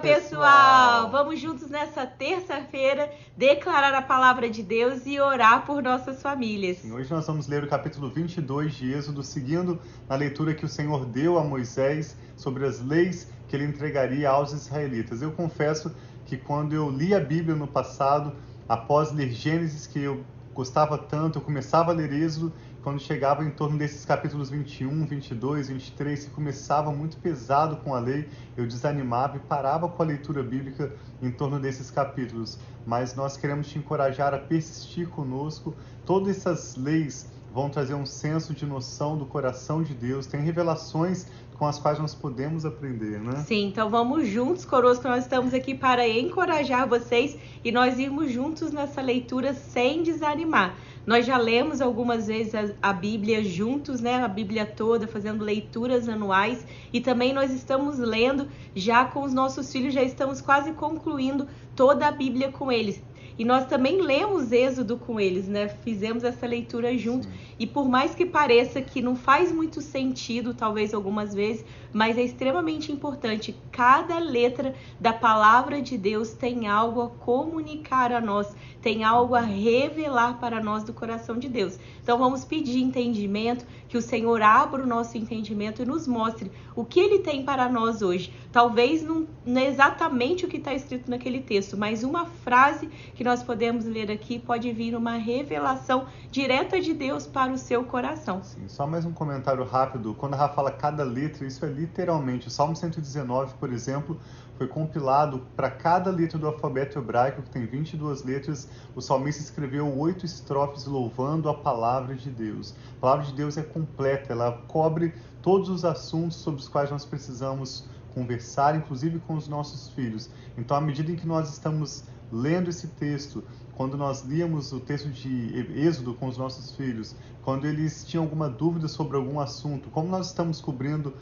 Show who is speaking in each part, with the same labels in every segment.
Speaker 1: Pessoal! Vamos juntos nessa terça-feira declarar a palavra de Deus e orar por nossas famílias.
Speaker 2: Sim, hoje nós vamos ler o capítulo 22 de Êxodo, seguindo na leitura que o Senhor deu a Moisés sobre as leis que ele entregaria aos israelitas. Eu confesso que quando eu li a Bíblia no passado, após ler Gênesis, que eu gostava tanto, eu começava a ler Êxodo quando chegava em torno desses capítulos 21, 22, 23, que começava muito pesado com a lei, eu desanimava e parava com a leitura bíblica em torno desses capítulos. Mas nós queremos te encorajar a persistir conosco. Todas essas leis vão trazer um senso de noção do coração de Deus, tem revelações com as quais nós podemos aprender, né?
Speaker 1: Sim, então vamos juntos, conosco, nós estamos aqui para encorajar vocês e nós irmos juntos nessa leitura sem desanimar. Nós já lemos algumas vezes a, a, Bíblia juntos, né? A Bíblia toda, fazendo leituras anuais. E também nós estamos lendo já com os nossos filhos, já estamos quase concluindo toda a Bíblia com eles. E nós também lemos Êxodo com eles, né? Fizemos essa leitura junto. Sim. E por mais que pareça que não faz muito sentido, talvez algumas vezes, mas é extremamente importante. Cada letra da palavra de Deus tem algo a comunicar a nós, tem algo a revelar para nós do coração de Deus. Então vamos pedir entendimento, que o Senhor abra o nosso entendimento e nos mostre o que ele tem para nós hoje. Talvez não, não é exatamente o que está escrito naquele texto, mas uma frase que nós podemos ler aqui pode vir uma revelação direta de Deus para o seu coração.
Speaker 2: Sim, só mais um comentário rápido. Quando a Rafa fala cada letra, isso é literalmente. O Salmo 119, por exemplo, foi compilado para cada letra do alfabeto hebraico, que tem 22 letras. O salmista escreveu oito estrofes louvando a palavra de Deus. A palavra de Deus é completa, ela cobre todos os assuntos sobre os quais nós precisamos conversar, inclusive com os nossos filhos. Então, à medida em que nós estamos lendo esse texto, quando nós líamos o texto de Êxodo com os nossos filhos, quando eles tinham alguma dúvida sobre algum assunto, como nós estamos cobrindo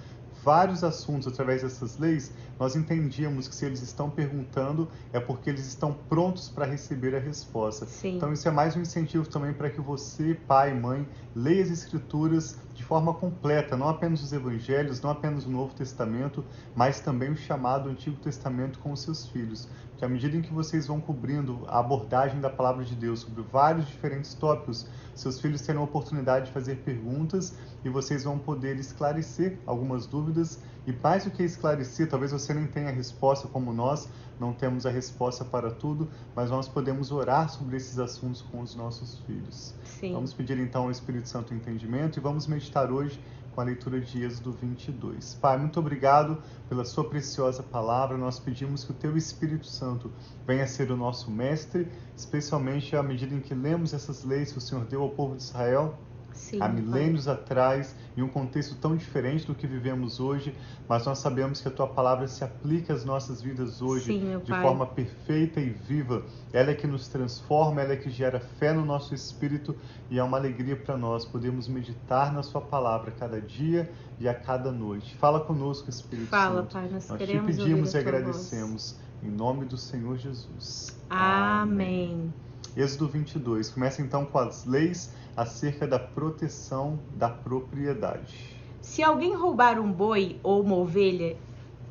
Speaker 2: vários assuntos através dessas leis, nós entendíamos que se eles estão perguntando é porque eles estão prontos para receber a resposta.
Speaker 1: Sim.
Speaker 2: Então isso é mais um incentivo também para que você, pai, mãe, leia as escrituras de forma completa, não apenas os evangelhos, não apenas o Novo Testamento, mas também o chamado Antigo Testamento com os seus filhos. Que à medida em que vocês vão cobrindo a abordagem da palavra de Deus sobre vários diferentes tópicos, seus filhos terão a oportunidade de fazer perguntas e vocês vão poder esclarecer algumas dúvidas e mais do que esclarecer, talvez você nem tenha a resposta como nós, não temos a resposta para tudo, mas nós podemos orar sobre esses assuntos com os nossos filhos.
Speaker 1: Sim.
Speaker 2: Vamos pedir então ao Espírito Santo entendimento e vamos meditar hoje com a leitura de Êxodo 22. Pai, muito obrigado pela sua preciosa palavra. Nós pedimos que o teu Espírito Santo venha ser o nosso mestre, especialmente à medida em que lemos essas leis que o Senhor deu ao povo de Israel
Speaker 1: Sim,
Speaker 2: há milênios pai. atrás, em um contexto tão diferente do que vivemos hoje, mas nós sabemos que a tua palavra se aplica às nossas vidas hoje
Speaker 1: Sim,
Speaker 2: de forma perfeita e viva. Ela é que nos transforma, ela é que gera fé no nosso espírito e é uma alegria para nós podermos meditar na sua palavra cada dia e a cada noite. Fala conosco, Espírito
Speaker 1: Fala,
Speaker 2: Santo.
Speaker 1: Pai, nós,
Speaker 2: nós
Speaker 1: te
Speaker 2: pedimos
Speaker 1: e
Speaker 2: agradecemos em nome do Senhor Jesus.
Speaker 1: Amém. Amém.
Speaker 2: Êxodo 22. Começa então com as leis acerca da proteção da propriedade.
Speaker 1: Se alguém roubar um boi ou uma ovelha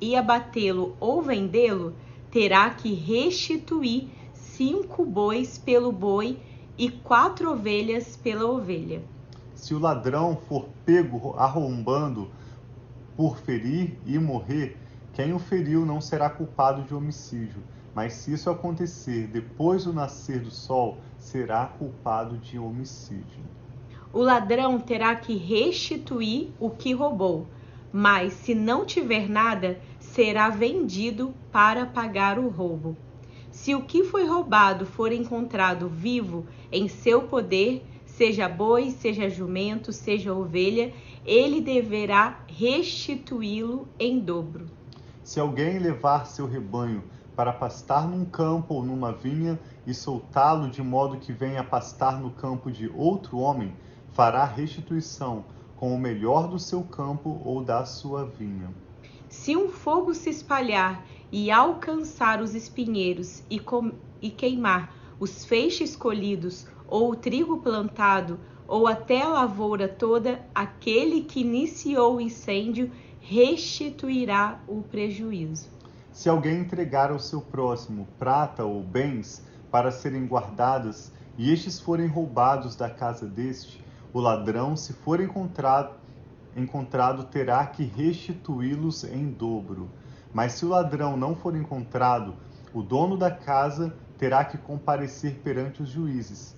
Speaker 1: e abatê-lo ou vendê-lo, terá que restituir cinco bois pelo boi e quatro ovelhas pela ovelha.
Speaker 2: Se o ladrão for pego arrombando por ferir e morrer, quem o feriu não será culpado de homicídio. Mas se isso acontecer depois do nascer do sol, será culpado de homicídio.
Speaker 1: O ladrão terá que restituir o que roubou, mas se não tiver nada, será vendido para pagar o roubo. Se o que foi roubado for encontrado vivo em seu poder, seja boi, seja jumento, seja ovelha, ele deverá restituí-lo em dobro.
Speaker 2: Se alguém levar seu rebanho para pastar num campo ou numa vinha e soltá-lo de modo que venha pastar no campo de outro homem, fará restituição com o melhor do seu campo ou da sua vinha.
Speaker 1: Se um fogo se espalhar e alcançar os espinheiros e, e queimar os feixes colhidos, ou o trigo plantado, ou até a lavoura toda, aquele que iniciou o incêndio restituirá o prejuízo.
Speaker 2: Se alguém entregar ao seu próximo prata ou bens para serem guardadas, e estes forem roubados da casa deste, o ladrão, se for encontrado, encontrado terá que restituí-los em dobro. Mas se o ladrão não for encontrado, o dono da casa terá que comparecer perante os juízes,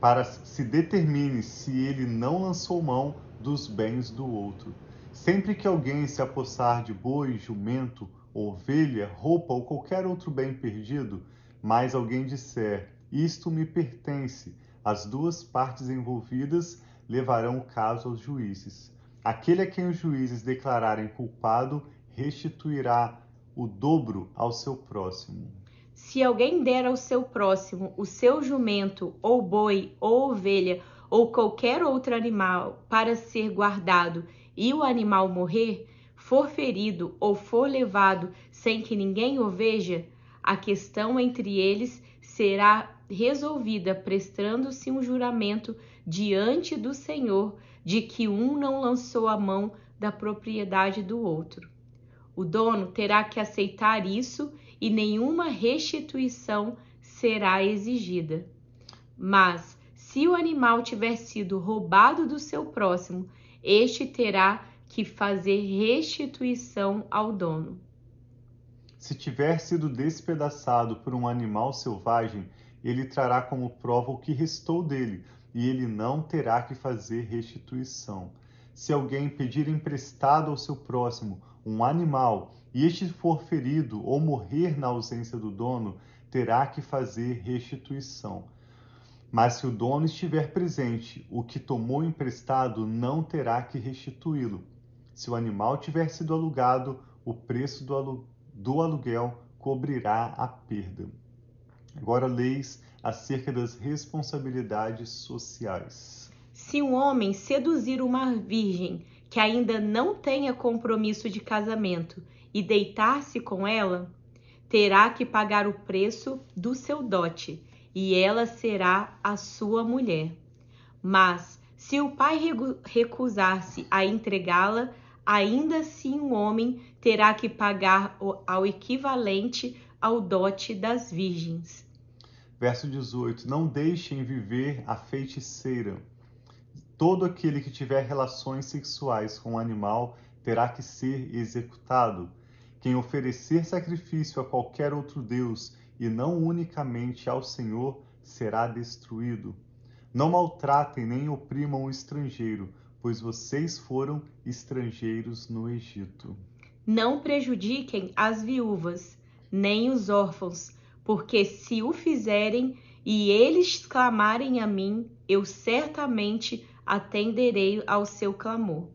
Speaker 2: para se determine se ele não lançou mão dos bens do outro. Sempre que alguém se apossar de boi, jumento, ovelha, roupa ou qualquer outro bem perdido, mas alguém disser: Isto me pertence, as duas partes envolvidas levarão o caso aos juízes. Aquele a quem os juízes declararem culpado restituirá o dobro ao seu próximo.
Speaker 1: Se alguém der ao seu próximo o seu jumento, ou boi, ou ovelha, ou qualquer outro animal para ser guardado, e o animal morrer, for ferido ou for levado sem que ninguém o veja, a questão entre eles será resolvida prestando-se um juramento diante do Senhor de que um não lançou a mão da propriedade do outro. O dono terá que aceitar isso e nenhuma restituição será exigida. Mas, se o animal tiver sido roubado do seu próximo, este terá que fazer restituição ao dono.
Speaker 2: Se tiver sido despedaçado por um animal selvagem, ele trará como prova o que restou dele, e ele não terá que fazer restituição. Se alguém pedir emprestado ao seu próximo um animal e este for ferido ou morrer na ausência do dono, terá que fazer restituição. Mas se o dono estiver presente, o que tomou emprestado não terá que restituí-lo. Se o animal tiver sido alugado, o preço do, alu do aluguel cobrirá a perda. Agora, leis acerca das responsabilidades sociais.
Speaker 1: Se um homem seduzir uma virgem que ainda não tenha compromisso de casamento e deitar-se com ela, terá que pagar o preço do seu dote e ela será a sua mulher. Mas se o pai recusar-se a entregá-la, ainda assim o homem terá que pagar ao equivalente ao dote das virgens.
Speaker 2: Verso 18: Não deixem viver a feiticeira Todo aquele que tiver relações sexuais com o um animal terá que ser executado. Quem oferecer sacrifício a qualquer outro Deus e não unicamente ao Senhor será destruído. Não maltratem nem oprimam o estrangeiro, pois vocês foram estrangeiros no Egito.
Speaker 1: Não prejudiquem as viúvas, nem os órfãos, porque se o fizerem e eles clamarem a mim, eu certamente atenderei ao seu clamor.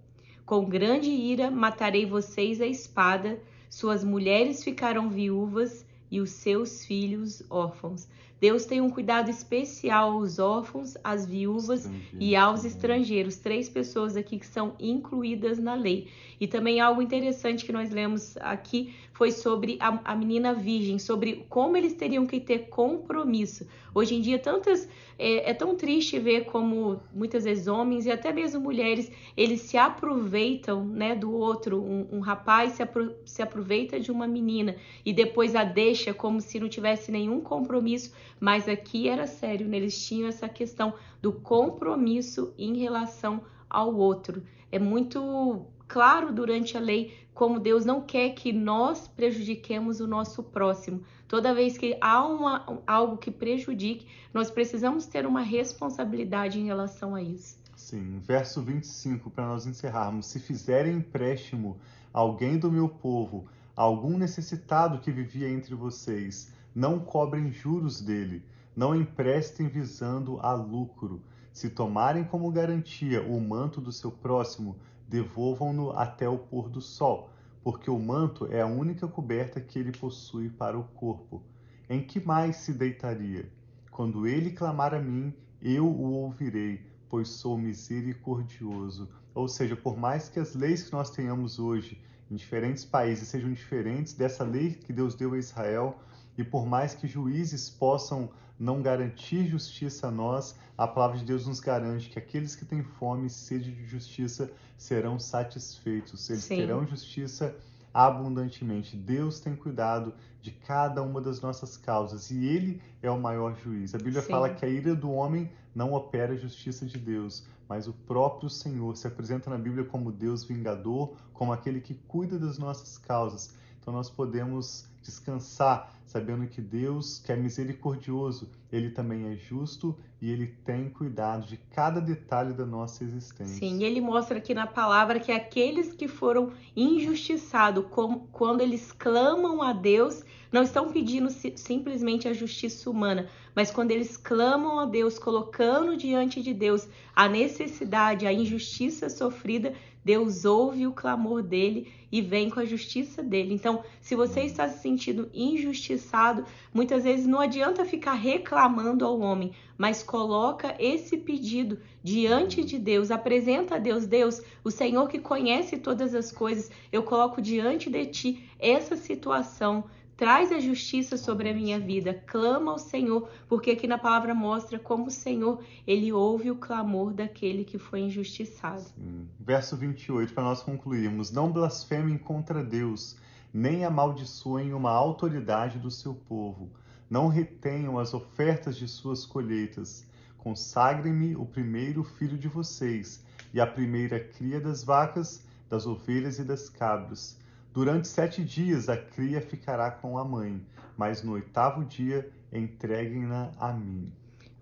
Speaker 1: Com grande ira matarei vocês a espada, suas mulheres ficarão viúvas e os seus filhos órfãos. Deus tem um cuidado especial aos órfãos, às viúvas e aos estrangeiros. Três pessoas aqui que são incluídas na lei. E também algo interessante que nós lemos aqui foi sobre a, a menina virgem, sobre como eles teriam que ter compromisso. Hoje em dia, tantas é, é, tão triste ver como muitas vezes homens e até mesmo mulheres eles se aproveitam né, do outro. Um, um rapaz se, apro se aproveita de uma menina e depois a deixa como se não tivesse nenhum compromisso. Mas aqui era sério, né? eles tinham essa questão do compromisso em relação ao outro. É muito claro durante a lei como Deus não quer que nós prejudiquemos o nosso próximo. Toda vez que há uma, algo que prejudique, nós precisamos ter uma responsabilidade em relação a isso.
Speaker 2: Sim, verso 25, para nós encerrarmos. Se fizerem empréstimo a alguém do meu povo, algum necessitado que vivia entre vocês, não cobrem juros dele, não emprestem visando a lucro. Se tomarem como garantia o manto do seu próximo, devolvam-no até o pôr do sol, porque o manto é a única coberta que ele possui para o corpo. Em que mais se deitaria? Quando ele clamar a mim, eu o ouvirei, pois sou misericordioso. Ou seja, por mais que as leis que nós tenhamos hoje em diferentes países sejam diferentes dessa lei que Deus deu a Israel, e por mais que juízes possam não garantir justiça a nós, a palavra de Deus nos garante que aqueles que têm fome e sede de justiça serão satisfeitos. Eles Sim. terão justiça abundantemente. Deus tem cuidado de cada uma das nossas causas e Ele é o maior juiz. A Bíblia
Speaker 1: Sim.
Speaker 2: fala que a ira do homem não opera a justiça de Deus, mas o próprio Senhor se apresenta na Bíblia como Deus vingador, como aquele que cuida das nossas causas. Então nós podemos descansar sabendo que Deus, que é misericordioso, ele também é justo e ele tem cuidado de cada detalhe da nossa existência.
Speaker 1: Sim, ele mostra aqui na palavra que aqueles que foram injustiçados, quando eles clamam a Deus, não estão pedindo si- simplesmente a justiça humana, mas quando eles clamam a Deus, colocando diante de Deus a necessidade, a injustiça sofrida, Deus ouve o clamor dele e vem com a justiça dele. Então, se você está se sentindo injustiçado, muitas vezes não adianta ficar reclamando ao homem, mas coloca esse pedido diante de Deus, apresenta a Deus, Deus, o Senhor que conhece todas as coisas, eu coloco diante de ti essa situação. Traz a justiça sobre a minha vida, clama ao Senhor, porque aqui na palavra mostra como o Senhor, ele ouve o clamor daquele que foi injustiçado.
Speaker 2: Sim. Verso 28, para nós concluirmos: Não blasfemem contra Deus, nem amaldiçoem uma autoridade do seu povo. Não retenham as ofertas de suas colheitas. Consagrem-me o primeiro filho de vocês, e a primeira cria das vacas, das ovelhas e das cabras. Durante sete dias a cria ficará com a mãe, mas no oitavo dia entreguem-na a mim.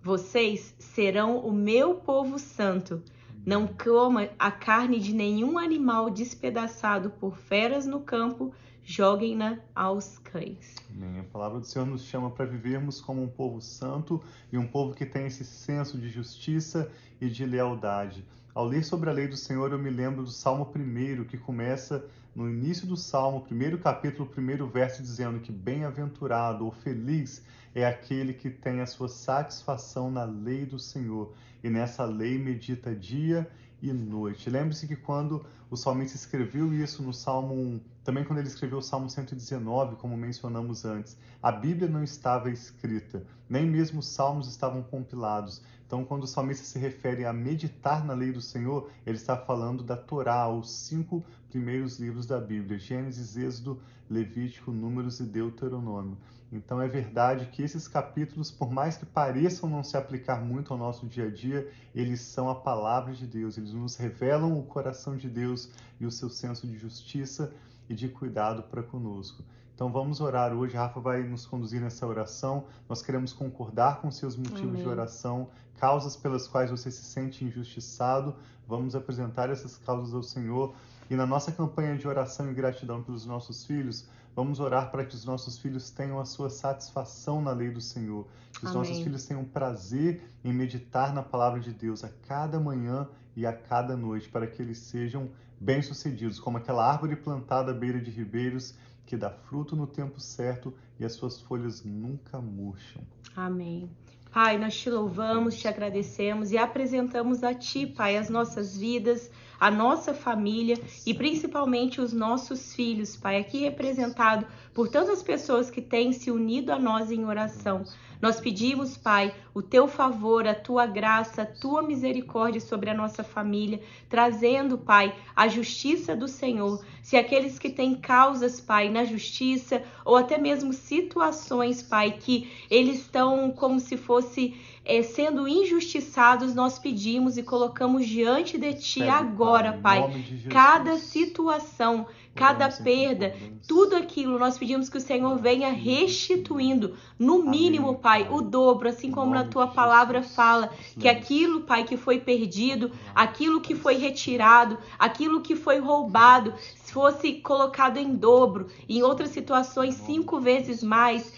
Speaker 1: Vocês serão o meu povo santo. Não coma a carne de nenhum animal despedaçado por feras no campo, joguem-na aos cães.
Speaker 2: Amém. A palavra do Senhor nos chama para vivermos como um povo santo e um povo que tem esse senso de justiça e de lealdade. Ao ler sobre a lei do Senhor, eu me lembro do Salmo 1, que começa no início do Salmo, primeiro capítulo, primeiro verso, dizendo que bem-aventurado ou feliz é aquele que tem a sua satisfação na lei do Senhor e nessa lei medita dia e noite. Lembre-se que quando o salmista escreveu isso no Salmo 1, também quando ele escreveu o Salmo 119, como mencionamos antes, a Bíblia não estava escrita, nem mesmo os salmos estavam compilados. Então, quando o salmista se refere a meditar na lei do Senhor, ele está falando da Torá, os cinco primeiros livros da Bíblia: Gênesis, Êxodo, Levítico, Números e Deuteronômio. Então, é verdade que esses capítulos, por mais que pareçam não se aplicar muito ao nosso dia a dia, eles são a palavra de Deus, eles nos revelam o coração de Deus e o seu senso de justiça e de cuidado para conosco. Então vamos orar hoje. A Rafa vai nos conduzir nessa oração. Nós queremos concordar com seus motivos
Speaker 1: Amém.
Speaker 2: de oração, causas pelas quais você se sente injustiçado. Vamos apresentar essas causas ao Senhor. E na nossa campanha de oração e gratidão pelos nossos filhos, vamos orar para que os nossos filhos tenham a sua satisfação na lei do Senhor. Que os
Speaker 1: Amém.
Speaker 2: nossos filhos tenham prazer em meditar na palavra de Deus a cada manhã e a cada noite, para que eles sejam bem-sucedidos, como aquela árvore plantada à beira de ribeiros que dá fruto no tempo certo e as suas folhas nunca murcham.
Speaker 1: Amém. Pai, nós te louvamos, te agradecemos e apresentamos a Ti, Pai, as nossas vidas, a nossa família e principalmente os nossos filhos, Pai, aqui representado por tantas pessoas que têm se unido a nós em oração. Nós pedimos, Pai, o teu favor, a tua graça, a tua misericórdia sobre a nossa família, trazendo, Pai, a justiça do Senhor. Se aqueles que têm causas, Pai, na justiça, ou até mesmo situações, Pai, que eles estão como se fosse eh, sendo injustiçados, nós pedimos e colocamos diante de Ti agora, Pai,
Speaker 2: Jesus.
Speaker 1: cada situação, cada perda, tudo aquilo nós pedimos que o Senhor venha restituindo, no mínimo, Pai, o dobro, assim como na tua palavra fala, que aquilo, Pai, que foi perdido, aquilo que foi retirado, aquilo que foi roubado, se fosse colocado em dobro, em outras situações, cinco vezes mais,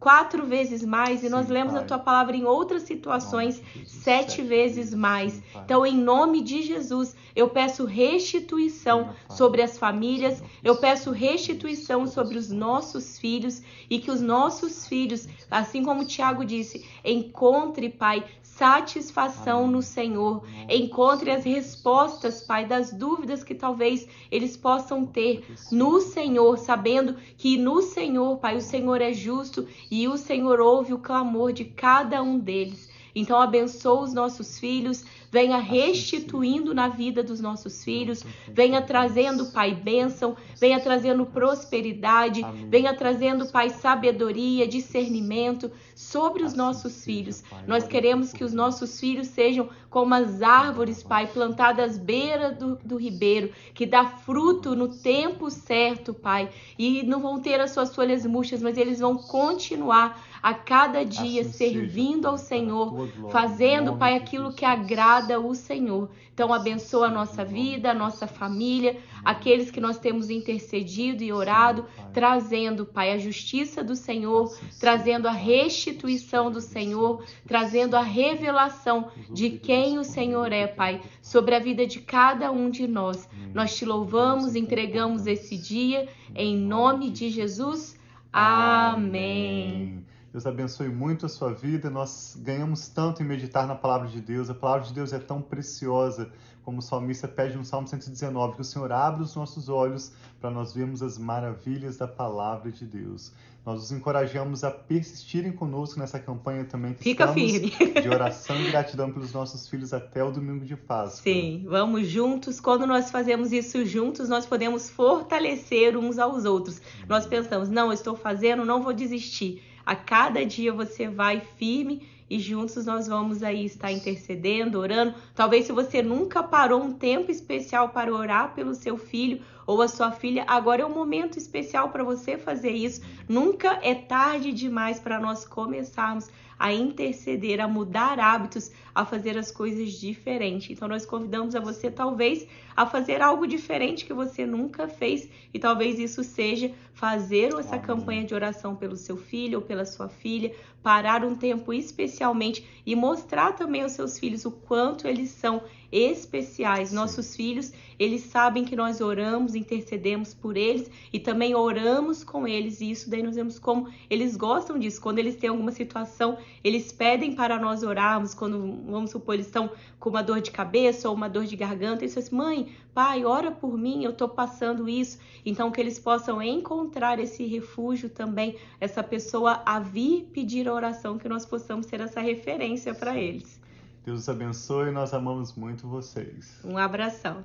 Speaker 1: quatro vezes mais, e nós
Speaker 2: Sim,
Speaker 1: lemos a
Speaker 2: Pai.
Speaker 1: tua palavra em outras situações,
Speaker 2: Jesus,
Speaker 1: sete vezes mais.
Speaker 2: Sim.
Speaker 1: Então, em nome de Jesus, eu peço restituição sobre as famílias, eu peço restituição sobre os nossos filhos e que os nossos filhos, assim como o Tiago disse, encontre, Pai, satisfação
Speaker 2: Amém.
Speaker 1: no Senhor. Encontre as respostas, Pai, das dúvidas que talvez eles possam ter no Senhor, sabendo que no Senhor, Pai, o Senhor é justo e o Senhor ouve o clamor de cada um deles. Então abençoa os nossos filhos, venha restituindo na vida dos nossos filhos, venha trazendo, Pai, bênção, venha trazendo prosperidade, venha trazendo, Pai, sabedoria, discernimento sobre os nossos filhos. Nós queremos que os nossos filhos sejam como as árvores, Pai, plantadas à beira do, do ribeiro, que dá fruto no tempo certo, Pai, e não vão ter as suas folhas murchas, mas eles vão continuar a cada dia assim servindo seja, ao Senhor, fazendo, Pai, aquilo que agrada o Senhor. Então, abençoa a nossa vida, a nossa família, aqueles que nós temos intercedido e orado, trazendo, Pai, a justiça do Senhor, trazendo a restituição do Senhor, trazendo a revelação de quem o Senhor é, Pai, sobre a vida de cada um de nós. Nós te louvamos, entregamos esse dia em nome de Jesus. Amém.
Speaker 2: Deus abençoe muito a sua vida. Nós ganhamos tanto em meditar na palavra de Deus. A palavra de Deus é tão preciosa, como o salmista pede no Salmo 119, que o Senhor abra os nossos olhos para nós vermos as maravilhas da palavra de Deus. Nós os encorajamos a persistirem conosco nessa campanha também que
Speaker 1: Fica firme.
Speaker 2: de oração e gratidão pelos nossos filhos até o domingo de Páscoa.
Speaker 1: Sim, vamos juntos. Quando nós fazemos isso juntos, nós podemos fortalecer uns aos outros. Nós pensamos, não, eu estou fazendo, não vou desistir a cada dia você vai firme e juntos nós vamos aí estar intercedendo, orando. Talvez se você nunca parou um tempo especial para orar pelo seu filho ou a sua filha, agora é um momento especial para você fazer isso. Nunca é tarde demais para nós começarmos a interceder, a mudar hábitos, a fazer as coisas diferentes. Então nós convidamos a você talvez a fazer algo diferente que você nunca fez e talvez isso seja fazer essa campanha de oração pelo seu filho ou pela sua filha, parar um tempo especialmente e mostrar também aos seus filhos o quanto eles são especiais. Nossos filhos, eles sabem que nós oramos, intercedemos por eles e também oramos com eles. E isso daí nós vemos como eles gostam disso. Quando eles têm alguma situação, eles pedem para nós orarmos. Quando, vamos supor, eles estão com uma dor de cabeça ou uma dor de garganta, eles falam assim, mãe, pai, ora por mim, eu estou passando isso. Então, que eles possam encontrar esse refúgio também, essa pessoa a vir pedir a oração, que nós possamos ser essa referência para eles.
Speaker 2: Deus os abençoe, nós amamos muito vocês.
Speaker 1: Um abração.